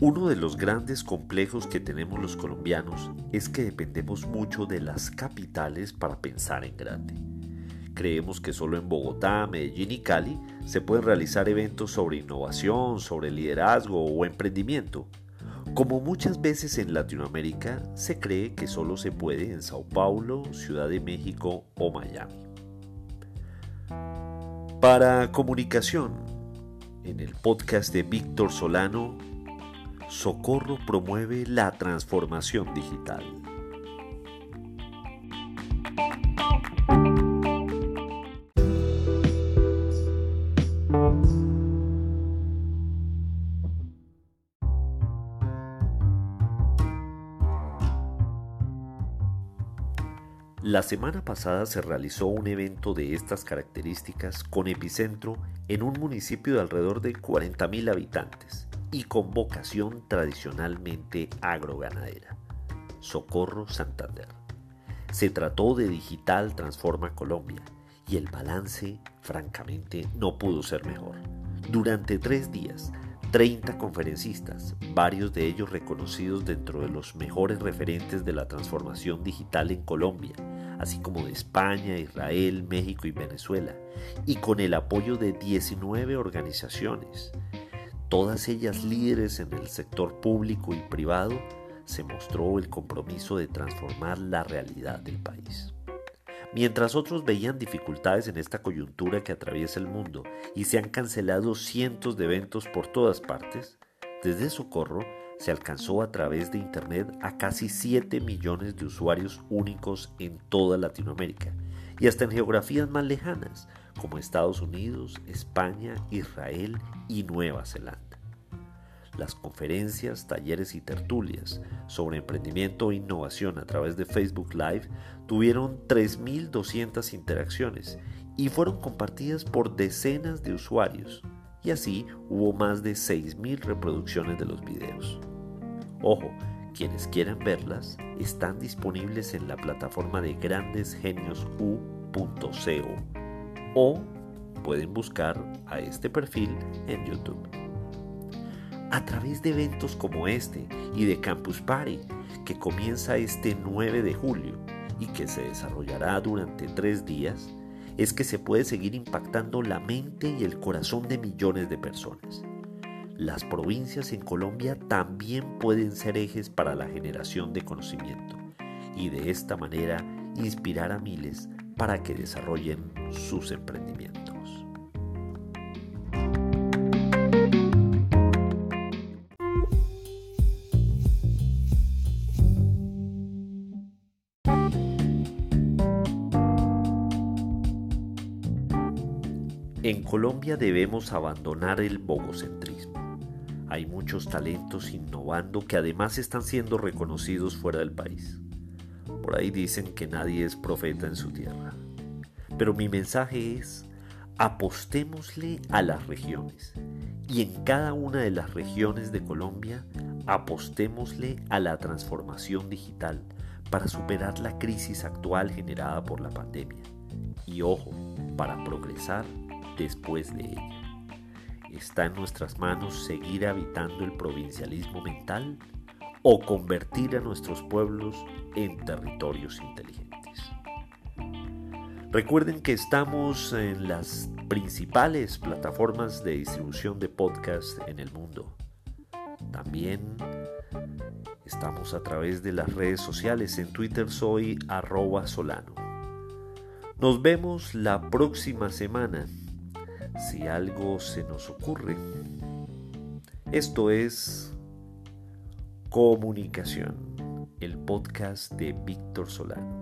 Uno de los grandes complejos que tenemos los colombianos es que dependemos mucho de las capitales para pensar en grande. Creemos que solo en Bogotá, Medellín y Cali se pueden realizar eventos sobre innovación, sobre liderazgo o emprendimiento. Como muchas veces en Latinoamérica, se cree que solo se puede en Sao Paulo, Ciudad de México o Miami. Para comunicación, en el podcast de Víctor Solano, Socorro promueve la transformación digital. La semana pasada se realizó un evento de estas características con epicentro en un municipio de alrededor de 40.000 habitantes y con vocación tradicionalmente agroganadera, Socorro Santander. Se trató de Digital Transforma Colombia y el balance, francamente, no pudo ser mejor. Durante tres días, 30 conferencistas, varios de ellos reconocidos dentro de los mejores referentes de la transformación digital en Colombia, así como de España, Israel, México y Venezuela, y con el apoyo de 19 organizaciones, todas ellas líderes en el sector público y privado, se mostró el compromiso de transformar la realidad del país. Mientras otros veían dificultades en esta coyuntura que atraviesa el mundo y se han cancelado cientos de eventos por todas partes, desde Socorro se alcanzó a través de Internet a casi 7 millones de usuarios únicos en toda Latinoamérica y hasta en geografías más lejanas como Estados Unidos, España, Israel y Nueva Zelanda. Las conferencias, talleres y tertulias sobre emprendimiento e innovación a través de Facebook Live tuvieron 3.200 interacciones y fueron compartidas por decenas de usuarios, y así hubo más de 6.000 reproducciones de los videos. Ojo, quienes quieran verlas están disponibles en la plataforma de grandesgenios.u.co o pueden buscar a este perfil en YouTube. A través de eventos como este y de Campus Party, que comienza este 9 de julio y que se desarrollará durante tres días, es que se puede seguir impactando la mente y el corazón de millones de personas. Las provincias en Colombia también pueden ser ejes para la generación de conocimiento y de esta manera inspirar a miles para que desarrollen sus emprendimientos. En Colombia debemos abandonar el bogocentrismo. Hay muchos talentos innovando que además están siendo reconocidos fuera del país. Por ahí dicen que nadie es profeta en su tierra. Pero mi mensaje es, apostémosle a las regiones. Y en cada una de las regiones de Colombia, apostémosle a la transformación digital para superar la crisis actual generada por la pandemia. Y ojo, para progresar después de ella. ¿Está en nuestras manos seguir habitando el provincialismo mental o convertir a nuestros pueblos en territorios inteligentes? Recuerden que estamos en las principales plataformas de distribución de podcast en el mundo. También estamos a través de las redes sociales. En Twitter soy arroba solano. Nos vemos la próxima semana si algo se nos ocurre. Esto es Comunicación, el podcast de Víctor Solano.